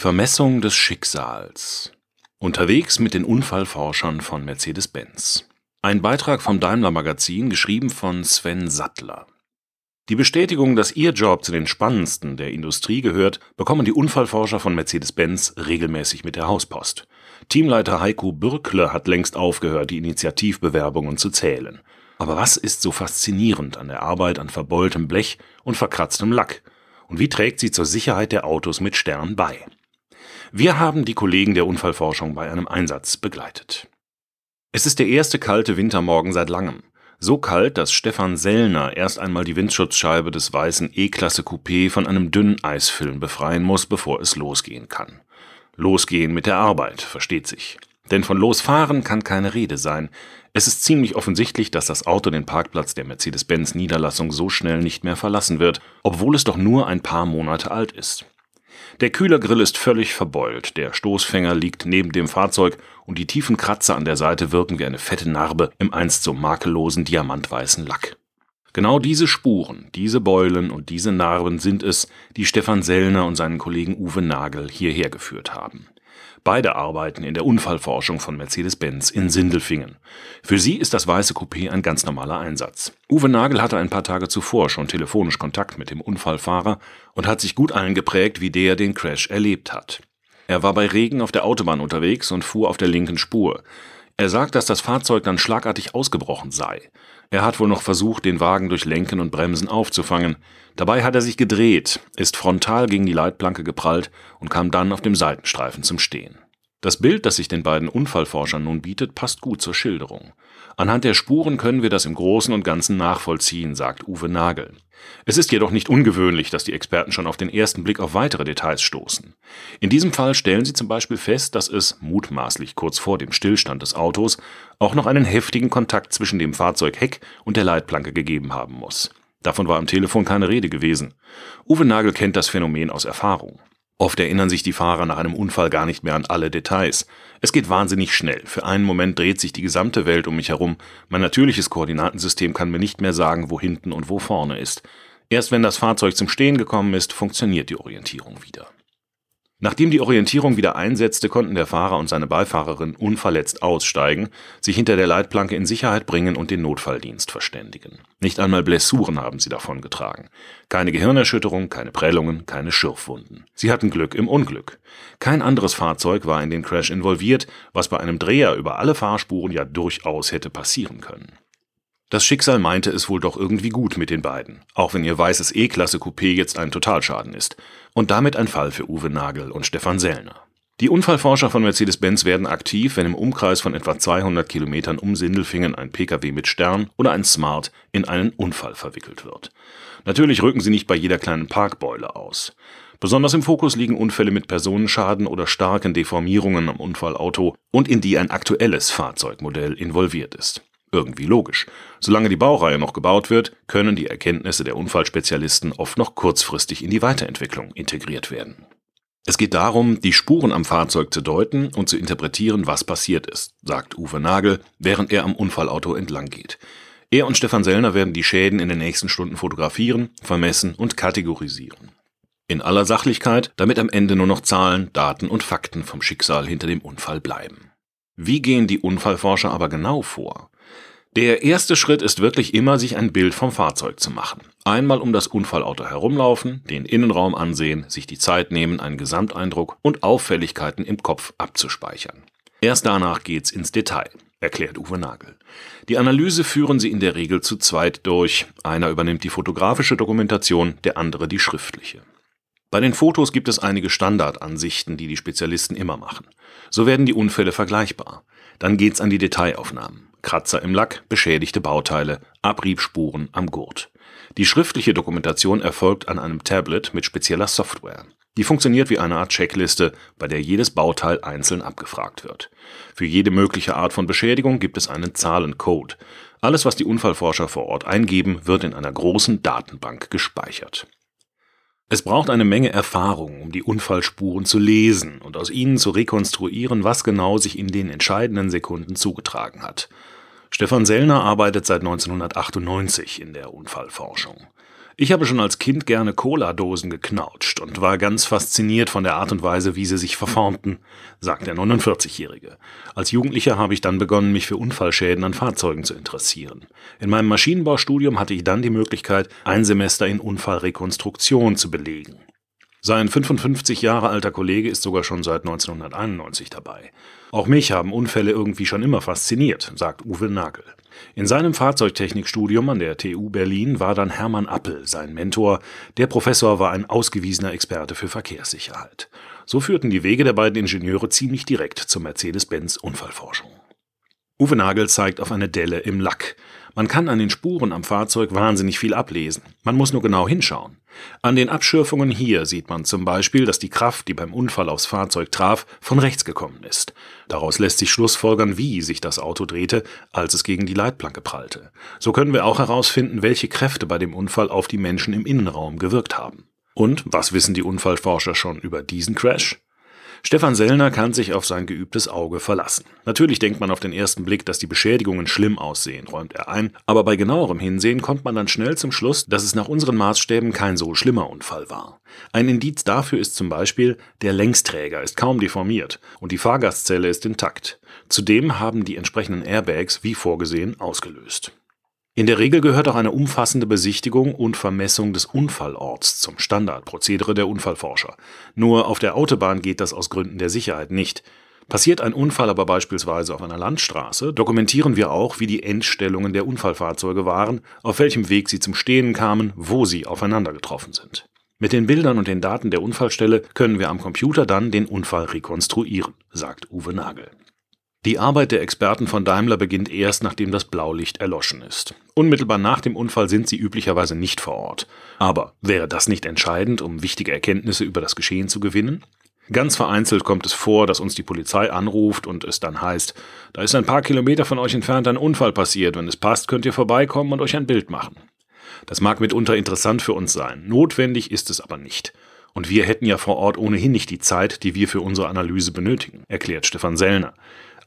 Vermessung des Schicksals. Unterwegs mit den Unfallforschern von Mercedes-Benz. Ein Beitrag vom Daimler Magazin, geschrieben von Sven Sattler. Die Bestätigung, dass ihr Job zu den spannendsten der Industrie gehört, bekommen die Unfallforscher von Mercedes-Benz regelmäßig mit der Hauspost. Teamleiter Heiko Bürkle hat längst aufgehört, die Initiativbewerbungen zu zählen. Aber was ist so faszinierend an der Arbeit an verbeultem Blech und verkratztem Lack? Und wie trägt sie zur Sicherheit der Autos mit Stern bei? Wir haben die Kollegen der Unfallforschung bei einem Einsatz begleitet. Es ist der erste kalte Wintermorgen seit langem. So kalt, dass Stefan Sellner erst einmal die Windschutzscheibe des weißen E-Klasse Coupé von einem dünnen Eisfilm befreien muss, bevor es losgehen kann. Losgehen mit der Arbeit, versteht sich. Denn von losfahren kann keine Rede sein. Es ist ziemlich offensichtlich, dass das Auto den Parkplatz der Mercedes-Benz-Niederlassung so schnell nicht mehr verlassen wird, obwohl es doch nur ein paar Monate alt ist. Der Kühlergrill ist völlig verbeult, der Stoßfänger liegt neben dem Fahrzeug und die tiefen Kratzer an der Seite wirken wie eine fette Narbe im einst so makellosen diamantweißen Lack. Genau diese Spuren, diese Beulen und diese Narben sind es, die Stefan Sellner und seinen Kollegen Uwe Nagel hierher geführt haben. Beide arbeiten in der Unfallforschung von Mercedes-Benz in Sindelfingen. Für sie ist das weiße Coupé ein ganz normaler Einsatz. Uwe Nagel hatte ein paar Tage zuvor schon telefonisch Kontakt mit dem Unfallfahrer und hat sich gut eingeprägt, wie der den Crash erlebt hat. Er war bei Regen auf der Autobahn unterwegs und fuhr auf der linken Spur. Er sagt, dass das Fahrzeug dann schlagartig ausgebrochen sei. Er hat wohl noch versucht, den Wagen durch Lenken und Bremsen aufzufangen. Dabei hat er sich gedreht, ist frontal gegen die Leitplanke geprallt und kam dann auf dem Seitenstreifen zum Stehen. Das Bild, das sich den beiden Unfallforschern nun bietet, passt gut zur Schilderung. Anhand der Spuren können wir das im Großen und Ganzen nachvollziehen, sagt Uwe Nagel. Es ist jedoch nicht ungewöhnlich, dass die Experten schon auf den ersten Blick auf weitere Details stoßen. In diesem Fall stellen sie zum Beispiel fest, dass es, mutmaßlich kurz vor dem Stillstand des Autos, auch noch einen heftigen Kontakt zwischen dem Fahrzeugheck und der Leitplanke gegeben haben muss. Davon war am Telefon keine Rede gewesen. Uwe Nagel kennt das Phänomen aus Erfahrung. Oft erinnern sich die Fahrer nach einem Unfall gar nicht mehr an alle Details. Es geht wahnsinnig schnell. Für einen Moment dreht sich die gesamte Welt um mich herum. Mein natürliches Koordinatensystem kann mir nicht mehr sagen, wo hinten und wo vorne ist. Erst wenn das Fahrzeug zum Stehen gekommen ist, funktioniert die Orientierung wieder. Nachdem die Orientierung wieder einsetzte, konnten der Fahrer und seine Beifahrerin unverletzt aussteigen, sich hinter der Leitplanke in Sicherheit bringen und den Notfalldienst verständigen. Nicht einmal Blessuren haben sie davongetragen. Keine Gehirnerschütterung, keine Prellungen, keine Schürfwunden. Sie hatten Glück im Unglück. Kein anderes Fahrzeug war in den Crash involviert, was bei einem Dreher über alle Fahrspuren ja durchaus hätte passieren können. Das Schicksal meinte es wohl doch irgendwie gut mit den beiden, auch wenn ihr weißes E-Klasse Coupé jetzt ein Totalschaden ist. Und damit ein Fall für Uwe Nagel und Stefan Sellner. Die Unfallforscher von Mercedes-Benz werden aktiv, wenn im Umkreis von etwa 200 Kilometern um Sindelfingen ein Pkw mit Stern oder ein Smart in einen Unfall verwickelt wird. Natürlich rücken sie nicht bei jeder kleinen Parkbeule aus. Besonders im Fokus liegen Unfälle mit Personenschaden oder starken Deformierungen am Unfallauto und in die ein aktuelles Fahrzeugmodell involviert ist. Irgendwie logisch. Solange die Baureihe noch gebaut wird, können die Erkenntnisse der Unfallspezialisten oft noch kurzfristig in die Weiterentwicklung integriert werden. Es geht darum, die Spuren am Fahrzeug zu deuten und zu interpretieren, was passiert ist, sagt Uwe Nagel, während er am Unfallauto entlang geht. Er und Stefan Sellner werden die Schäden in den nächsten Stunden fotografieren, vermessen und kategorisieren. In aller Sachlichkeit, damit am Ende nur noch Zahlen, Daten und Fakten vom Schicksal hinter dem Unfall bleiben. Wie gehen die Unfallforscher aber genau vor? Der erste Schritt ist wirklich immer, sich ein Bild vom Fahrzeug zu machen. Einmal um das Unfallauto herumlaufen, den Innenraum ansehen, sich die Zeit nehmen, einen Gesamteindruck und Auffälligkeiten im Kopf abzuspeichern. Erst danach geht's ins Detail, erklärt Uwe Nagel. Die Analyse führen sie in der Regel zu zweit durch. Einer übernimmt die fotografische Dokumentation, der andere die schriftliche. Bei den Fotos gibt es einige Standardansichten, die die Spezialisten immer machen. So werden die Unfälle vergleichbar. Dann geht's an die Detailaufnahmen. Kratzer im Lack, beschädigte Bauteile, Abriebspuren am Gurt. Die schriftliche Dokumentation erfolgt an einem Tablet mit spezieller Software. Die funktioniert wie eine Art Checkliste, bei der jedes Bauteil einzeln abgefragt wird. Für jede mögliche Art von Beschädigung gibt es einen Zahlencode. Alles, was die Unfallforscher vor Ort eingeben, wird in einer großen Datenbank gespeichert. Es braucht eine Menge Erfahrung, um die Unfallspuren zu lesen und aus ihnen zu rekonstruieren, was genau sich in den entscheidenden Sekunden zugetragen hat. Stefan Sellner arbeitet seit 1998 in der Unfallforschung. Ich habe schon als Kind gerne Cola-Dosen geknautscht und war ganz fasziniert von der Art und Weise, wie sie sich verformten, sagt der 49-Jährige. Als Jugendlicher habe ich dann begonnen, mich für Unfallschäden an Fahrzeugen zu interessieren. In meinem Maschinenbaustudium hatte ich dann die Möglichkeit, ein Semester in Unfallrekonstruktion zu belegen. Sein 55 Jahre alter Kollege ist sogar schon seit 1991 dabei. Auch mich haben Unfälle irgendwie schon immer fasziniert, sagt Uwe Nagel. In seinem Fahrzeugtechnikstudium an der TU Berlin war dann Hermann Appel sein Mentor. Der Professor war ein ausgewiesener Experte für Verkehrssicherheit. So führten die Wege der beiden Ingenieure ziemlich direkt zur Mercedes-Benz Unfallforschung. Uwe Nagel zeigt auf eine Delle im Lack. Man kann an den Spuren am Fahrzeug wahnsinnig viel ablesen. Man muss nur genau hinschauen. An den Abschürfungen hier sieht man zum Beispiel, dass die Kraft, die beim Unfall aufs Fahrzeug traf, von rechts gekommen ist. Daraus lässt sich schlussfolgern, wie sich das Auto drehte, als es gegen die Leitplanke prallte. So können wir auch herausfinden, welche Kräfte bei dem Unfall auf die Menschen im Innenraum gewirkt haben. Und was wissen die Unfallforscher schon über diesen Crash? Stefan Sellner kann sich auf sein geübtes Auge verlassen. Natürlich denkt man auf den ersten Blick, dass die Beschädigungen schlimm aussehen, räumt er ein, aber bei genauerem Hinsehen kommt man dann schnell zum Schluss, dass es nach unseren Maßstäben kein so schlimmer Unfall war. Ein Indiz dafür ist zum Beispiel, der Längsträger ist kaum deformiert und die Fahrgastzelle ist intakt. Zudem haben die entsprechenden Airbags wie vorgesehen ausgelöst. In der Regel gehört auch eine umfassende Besichtigung und Vermessung des Unfallorts zum Standardprozedere der Unfallforscher. Nur auf der Autobahn geht das aus Gründen der Sicherheit nicht. Passiert ein Unfall aber beispielsweise auf einer Landstraße, dokumentieren wir auch, wie die Endstellungen der Unfallfahrzeuge waren, auf welchem Weg sie zum Stehen kamen, wo sie aufeinander getroffen sind. Mit den Bildern und den Daten der Unfallstelle können wir am Computer dann den Unfall rekonstruieren, sagt Uwe Nagel. Die Arbeit der Experten von Daimler beginnt erst, nachdem das Blaulicht erloschen ist. Unmittelbar nach dem Unfall sind sie üblicherweise nicht vor Ort. Aber wäre das nicht entscheidend, um wichtige Erkenntnisse über das Geschehen zu gewinnen? Ganz vereinzelt kommt es vor, dass uns die Polizei anruft und es dann heißt, da ist ein paar Kilometer von euch entfernt ein Unfall passiert, wenn es passt, könnt ihr vorbeikommen und euch ein Bild machen. Das mag mitunter interessant für uns sein, notwendig ist es aber nicht. Und wir hätten ja vor Ort ohnehin nicht die Zeit, die wir für unsere Analyse benötigen, erklärt Stefan Sellner.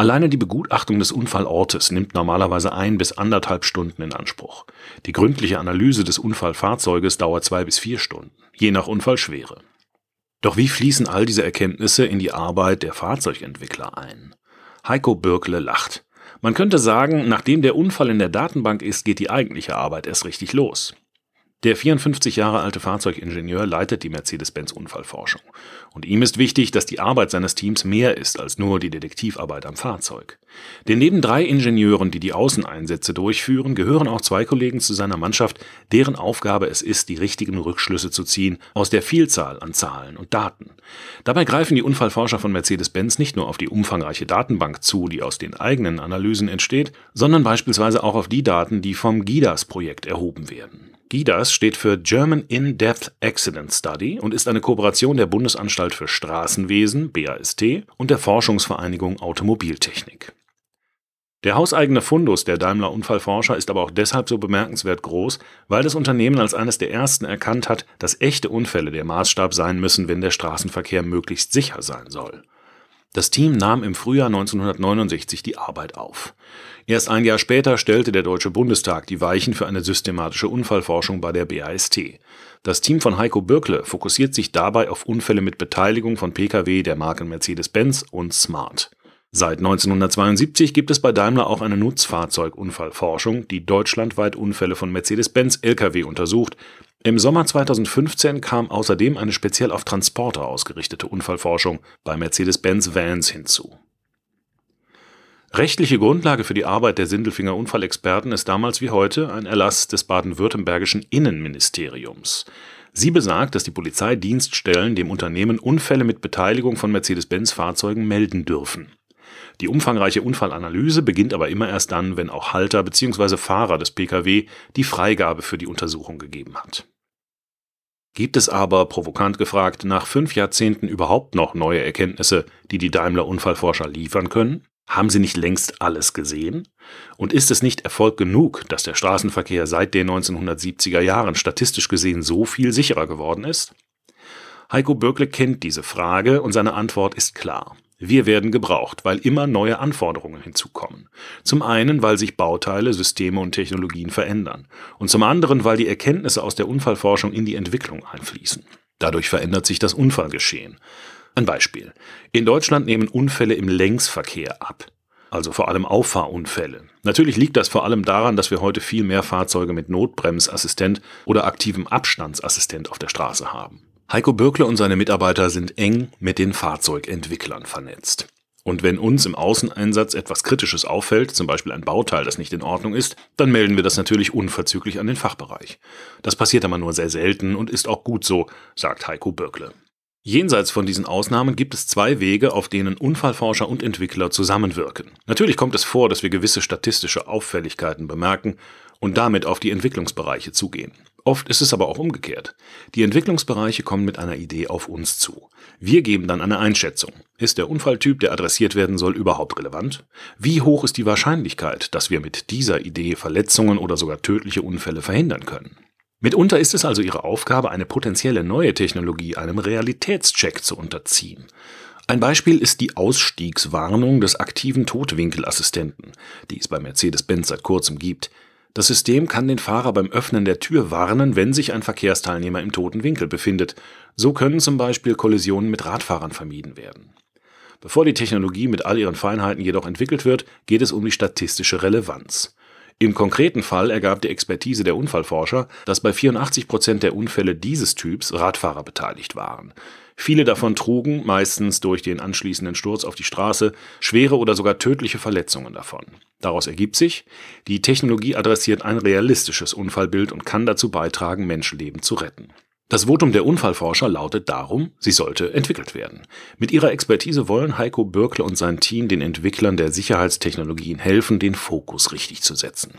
Alleine die Begutachtung des Unfallortes nimmt normalerweise ein bis anderthalb Stunden in Anspruch. Die gründliche Analyse des Unfallfahrzeuges dauert zwei bis vier Stunden, je nach Unfallschwere. Doch wie fließen all diese Erkenntnisse in die Arbeit der Fahrzeugentwickler ein? Heiko Birkle lacht. Man könnte sagen, nachdem der Unfall in der Datenbank ist, geht die eigentliche Arbeit erst richtig los. Der 54 Jahre alte Fahrzeugingenieur leitet die Mercedes-Benz-Unfallforschung. Und ihm ist wichtig, dass die Arbeit seines Teams mehr ist als nur die Detektivarbeit am Fahrzeug. Denn neben drei Ingenieuren, die die Außeneinsätze durchführen, gehören auch zwei Kollegen zu seiner Mannschaft, deren Aufgabe es ist, die richtigen Rückschlüsse zu ziehen aus der Vielzahl an Zahlen und Daten. Dabei greifen die Unfallforscher von Mercedes-Benz nicht nur auf die umfangreiche Datenbank zu, die aus den eigenen Analysen entsteht, sondern beispielsweise auch auf die Daten, die vom GIDAS-Projekt erhoben werden. GIDAS steht für German In-Depth Accident Study und ist eine Kooperation der Bundesanstalt für Straßenwesen BAST und der Forschungsvereinigung Automobiltechnik. Der hauseigene Fundus der Daimler Unfallforscher ist aber auch deshalb so bemerkenswert groß, weil das Unternehmen als eines der ersten erkannt hat, dass echte Unfälle der Maßstab sein müssen, wenn der Straßenverkehr möglichst sicher sein soll. Das Team nahm im Frühjahr 1969 die Arbeit auf. Erst ein Jahr später stellte der Deutsche Bundestag die Weichen für eine systematische Unfallforschung bei der BAST. Das Team von Heiko Birkle fokussiert sich dabei auf Unfälle mit Beteiligung von Pkw der Marken Mercedes-Benz und Smart. Seit 1972 gibt es bei Daimler auch eine Nutzfahrzeugunfallforschung, die deutschlandweit Unfälle von Mercedes-Benz Lkw untersucht, im Sommer 2015 kam außerdem eine speziell auf Transporter ausgerichtete Unfallforschung bei Mercedes-Benz Vans hinzu. Rechtliche Grundlage für die Arbeit der Sindelfinger Unfallexperten ist damals wie heute ein Erlass des baden-württembergischen Innenministeriums. Sie besagt, dass die Polizeidienststellen dem Unternehmen Unfälle mit Beteiligung von Mercedes-Benz-Fahrzeugen melden dürfen. Die umfangreiche Unfallanalyse beginnt aber immer erst dann, wenn auch Halter bzw. Fahrer des Pkw die Freigabe für die Untersuchung gegeben hat. Gibt es aber, provokant gefragt, nach fünf Jahrzehnten überhaupt noch neue Erkenntnisse, die die Daimler-Unfallforscher liefern können? Haben sie nicht längst alles gesehen? Und ist es nicht Erfolg genug, dass der Straßenverkehr seit den 1970er Jahren statistisch gesehen so viel sicherer geworden ist? Heiko Bürkle kennt diese Frage und seine Antwort ist klar. Wir werden gebraucht, weil immer neue Anforderungen hinzukommen. Zum einen, weil sich Bauteile, Systeme und Technologien verändern. Und zum anderen, weil die Erkenntnisse aus der Unfallforschung in die Entwicklung einfließen. Dadurch verändert sich das Unfallgeschehen. Ein Beispiel. In Deutschland nehmen Unfälle im Längsverkehr ab also vor allem Auffahrunfälle. Natürlich liegt das vor allem daran, dass wir heute viel mehr Fahrzeuge mit Notbremsassistent oder aktivem Abstandsassistent auf der Straße haben. Heiko Bürkle und seine Mitarbeiter sind eng mit den Fahrzeugentwicklern vernetzt. Und wenn uns im Außeneinsatz etwas Kritisches auffällt, zum Beispiel ein Bauteil, das nicht in Ordnung ist, dann melden wir das natürlich unverzüglich an den Fachbereich. Das passiert aber nur sehr selten und ist auch gut so, sagt Heiko Bürkle. Jenseits von diesen Ausnahmen gibt es zwei Wege, auf denen Unfallforscher und Entwickler zusammenwirken. Natürlich kommt es vor, dass wir gewisse statistische Auffälligkeiten bemerken und damit auf die Entwicklungsbereiche zugehen. Oft ist es aber auch umgekehrt. Die Entwicklungsbereiche kommen mit einer Idee auf uns zu. Wir geben dann eine Einschätzung. Ist der Unfalltyp, der adressiert werden soll, überhaupt relevant? Wie hoch ist die Wahrscheinlichkeit, dass wir mit dieser Idee Verletzungen oder sogar tödliche Unfälle verhindern können? Mitunter ist es also ihre Aufgabe, eine potenzielle neue Technologie einem Realitätscheck zu unterziehen. Ein Beispiel ist die Ausstiegswarnung des aktiven Totwinkelassistenten, die es bei Mercedes-Benz seit kurzem gibt. Das System kann den Fahrer beim Öffnen der Tür warnen, wenn sich ein Verkehrsteilnehmer im toten Winkel befindet. So können zum Beispiel Kollisionen mit Radfahrern vermieden werden. Bevor die Technologie mit all ihren Feinheiten jedoch entwickelt wird, geht es um die statistische Relevanz. Im konkreten Fall ergab die Expertise der Unfallforscher, dass bei 84 Prozent der Unfälle dieses Typs Radfahrer beteiligt waren. Viele davon trugen, meistens durch den anschließenden Sturz auf die Straße, schwere oder sogar tödliche Verletzungen davon. Daraus ergibt sich, die Technologie adressiert ein realistisches Unfallbild und kann dazu beitragen, Menschenleben zu retten. Das Votum der Unfallforscher lautet darum, sie sollte entwickelt werden. Mit ihrer Expertise wollen Heiko Bürkle und sein Team den Entwicklern der Sicherheitstechnologien helfen, den Fokus richtig zu setzen.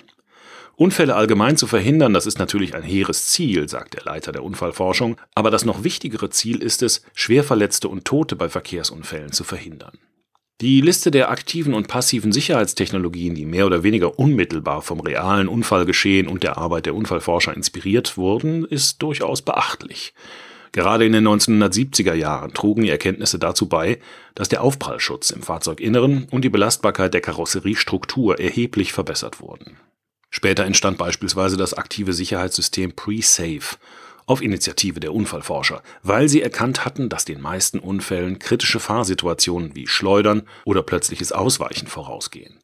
Unfälle allgemein zu verhindern, das ist natürlich ein hehres Ziel, sagt der Leiter der Unfallforschung, aber das noch wichtigere Ziel ist es, Schwerverletzte und Tote bei Verkehrsunfällen zu verhindern. Die Liste der aktiven und passiven Sicherheitstechnologien, die mehr oder weniger unmittelbar vom realen Unfallgeschehen und der Arbeit der Unfallforscher inspiriert wurden, ist durchaus beachtlich. Gerade in den 1970er Jahren trugen die Erkenntnisse dazu bei, dass der Aufprallschutz im Fahrzeuginneren und die Belastbarkeit der Karosseriestruktur erheblich verbessert wurden. Später entstand beispielsweise das aktive Sicherheitssystem Pre-Safe auf Initiative der Unfallforscher, weil sie erkannt hatten, dass den meisten Unfällen kritische Fahrsituationen wie Schleudern oder plötzliches Ausweichen vorausgehen.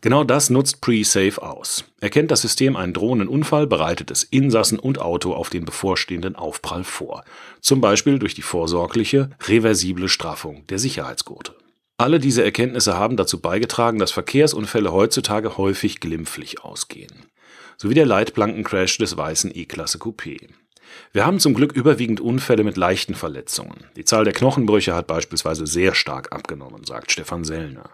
Genau das nutzt Pre-Safe aus. Erkennt das System einen drohenden Unfall, bereitet es Insassen und Auto auf den bevorstehenden Aufprall vor. Zum Beispiel durch die vorsorgliche, reversible Straffung der Sicherheitsgurte. Alle diese Erkenntnisse haben dazu beigetragen, dass Verkehrsunfälle heutzutage häufig glimpflich ausgehen. Sowie der Leitplankencrash des weißen E-Klasse Coupé. Wir haben zum Glück überwiegend Unfälle mit leichten Verletzungen. Die Zahl der Knochenbrüche hat beispielsweise sehr stark abgenommen, sagt Stefan Sellner.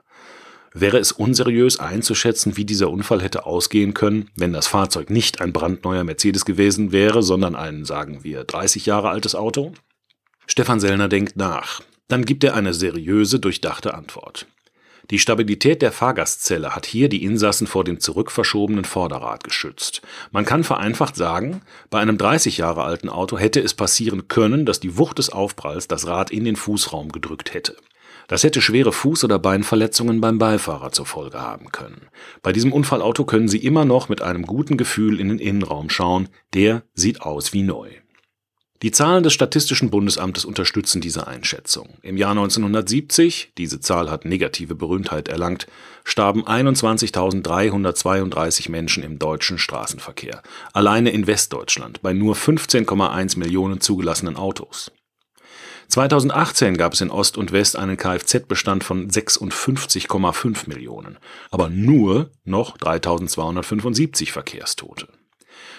Wäre es unseriös einzuschätzen, wie dieser Unfall hätte ausgehen können, wenn das Fahrzeug nicht ein brandneuer Mercedes gewesen wäre, sondern ein, sagen wir, 30 Jahre altes Auto? Stefan Sellner denkt nach. Dann gibt er eine seriöse, durchdachte Antwort. Die Stabilität der Fahrgastzelle hat hier die Insassen vor dem zurückverschobenen Vorderrad geschützt. Man kann vereinfacht sagen, bei einem 30 Jahre alten Auto hätte es passieren können, dass die Wucht des Aufpralls das Rad in den Fußraum gedrückt hätte. Das hätte schwere Fuß- oder Beinverletzungen beim Beifahrer zur Folge haben können. Bei diesem Unfallauto können Sie immer noch mit einem guten Gefühl in den Innenraum schauen, der sieht aus wie neu. Die Zahlen des Statistischen Bundesamtes unterstützen diese Einschätzung. Im Jahr 1970, diese Zahl hat negative Berühmtheit erlangt, starben 21.332 Menschen im deutschen Straßenverkehr, alleine in Westdeutschland bei nur 15,1 Millionen zugelassenen Autos. 2018 gab es in Ost und West einen Kfz-Bestand von 56,5 Millionen, aber nur noch 3275 Verkehrstote.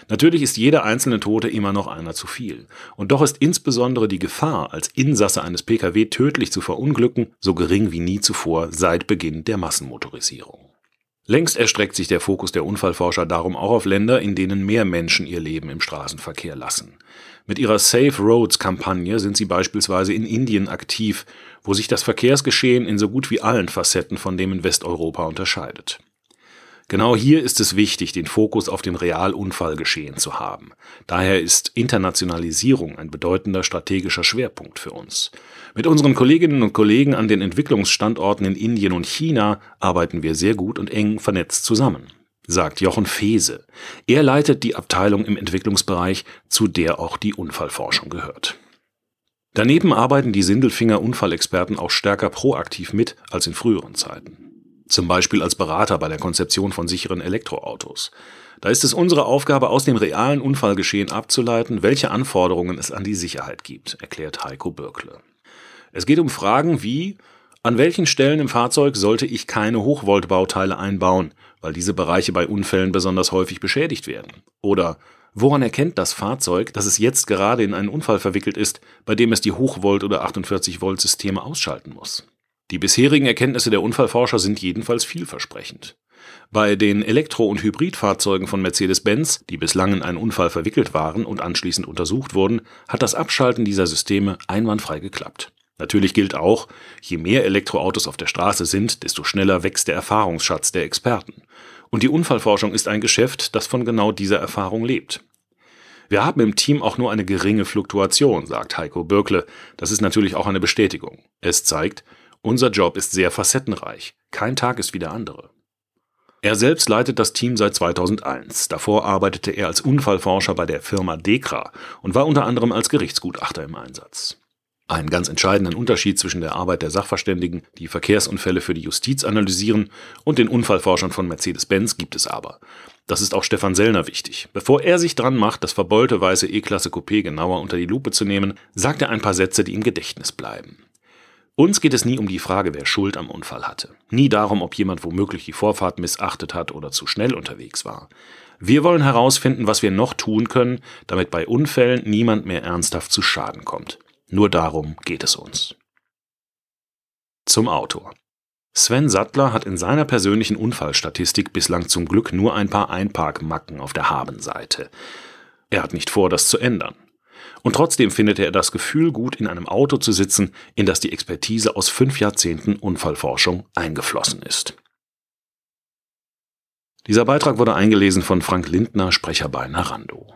Natürlich ist jeder einzelne Tote immer noch einer zu viel. Und doch ist insbesondere die Gefahr, als Insasse eines Pkw tödlich zu verunglücken, so gering wie nie zuvor seit Beginn der Massenmotorisierung. Längst erstreckt sich der Fokus der Unfallforscher darum auch auf Länder, in denen mehr Menschen ihr Leben im Straßenverkehr lassen. Mit ihrer Safe Roads Kampagne sind sie beispielsweise in Indien aktiv, wo sich das Verkehrsgeschehen in so gut wie allen Facetten von dem in Westeuropa unterscheidet. Genau hier ist es wichtig, den Fokus auf dem Realunfallgeschehen zu haben. Daher ist Internationalisierung ein bedeutender strategischer Schwerpunkt für uns. Mit unseren Kolleginnen und Kollegen an den Entwicklungsstandorten in Indien und China arbeiten wir sehr gut und eng vernetzt zusammen, sagt Jochen Fese. Er leitet die Abteilung im Entwicklungsbereich, zu der auch die Unfallforschung gehört. Daneben arbeiten die Sindelfinger Unfallexperten auch stärker proaktiv mit als in früheren Zeiten zum Beispiel als Berater bei der Konzeption von sicheren Elektroautos. Da ist es unsere Aufgabe, aus dem realen Unfallgeschehen abzuleiten, welche Anforderungen es an die Sicherheit gibt, erklärt Heiko Birkle. Es geht um Fragen wie, an welchen Stellen im Fahrzeug sollte ich keine Hochvoltbauteile einbauen, weil diese Bereiche bei Unfällen besonders häufig beschädigt werden? Oder woran erkennt das Fahrzeug, dass es jetzt gerade in einen Unfall verwickelt ist, bei dem es die Hochvolt- oder 48-Volt-Systeme ausschalten muss? Die bisherigen Erkenntnisse der Unfallforscher sind jedenfalls vielversprechend. Bei den Elektro- und Hybridfahrzeugen von Mercedes-Benz, die bislang in einen Unfall verwickelt waren und anschließend untersucht wurden, hat das Abschalten dieser Systeme einwandfrei geklappt. Natürlich gilt auch, je mehr Elektroautos auf der Straße sind, desto schneller wächst der Erfahrungsschatz der Experten. Und die Unfallforschung ist ein Geschäft, das von genau dieser Erfahrung lebt. Wir haben im Team auch nur eine geringe Fluktuation, sagt Heiko Birkle. Das ist natürlich auch eine Bestätigung. Es zeigt, unser Job ist sehr facettenreich. Kein Tag ist wie der andere. Er selbst leitet das Team seit 2001. Davor arbeitete er als Unfallforscher bei der Firma Dekra und war unter anderem als Gerichtsgutachter im Einsatz. Einen ganz entscheidenden Unterschied zwischen der Arbeit der Sachverständigen, die Verkehrsunfälle für die Justiz analysieren, und den Unfallforschern von Mercedes-Benz gibt es aber. Das ist auch Stefan Sellner wichtig. Bevor er sich dran macht, das verbeulte weiße E-Klasse Coupé genauer unter die Lupe zu nehmen, sagt er ein paar Sätze, die im Gedächtnis bleiben. Uns geht es nie um die Frage, wer Schuld am Unfall hatte. Nie darum, ob jemand womöglich die Vorfahrt missachtet hat oder zu schnell unterwegs war. Wir wollen herausfinden, was wir noch tun können, damit bei Unfällen niemand mehr ernsthaft zu Schaden kommt. Nur darum geht es uns. Zum Autor. Sven Sattler hat in seiner persönlichen Unfallstatistik bislang zum Glück nur ein paar Einparkmacken auf der Habenseite. Er hat nicht vor, das zu ändern. Und trotzdem findet er das Gefühl gut, in einem Auto zu sitzen, in das die Expertise aus fünf Jahrzehnten Unfallforschung eingeflossen ist. Dieser Beitrag wurde eingelesen von Frank Lindner, Sprecher bei Narando.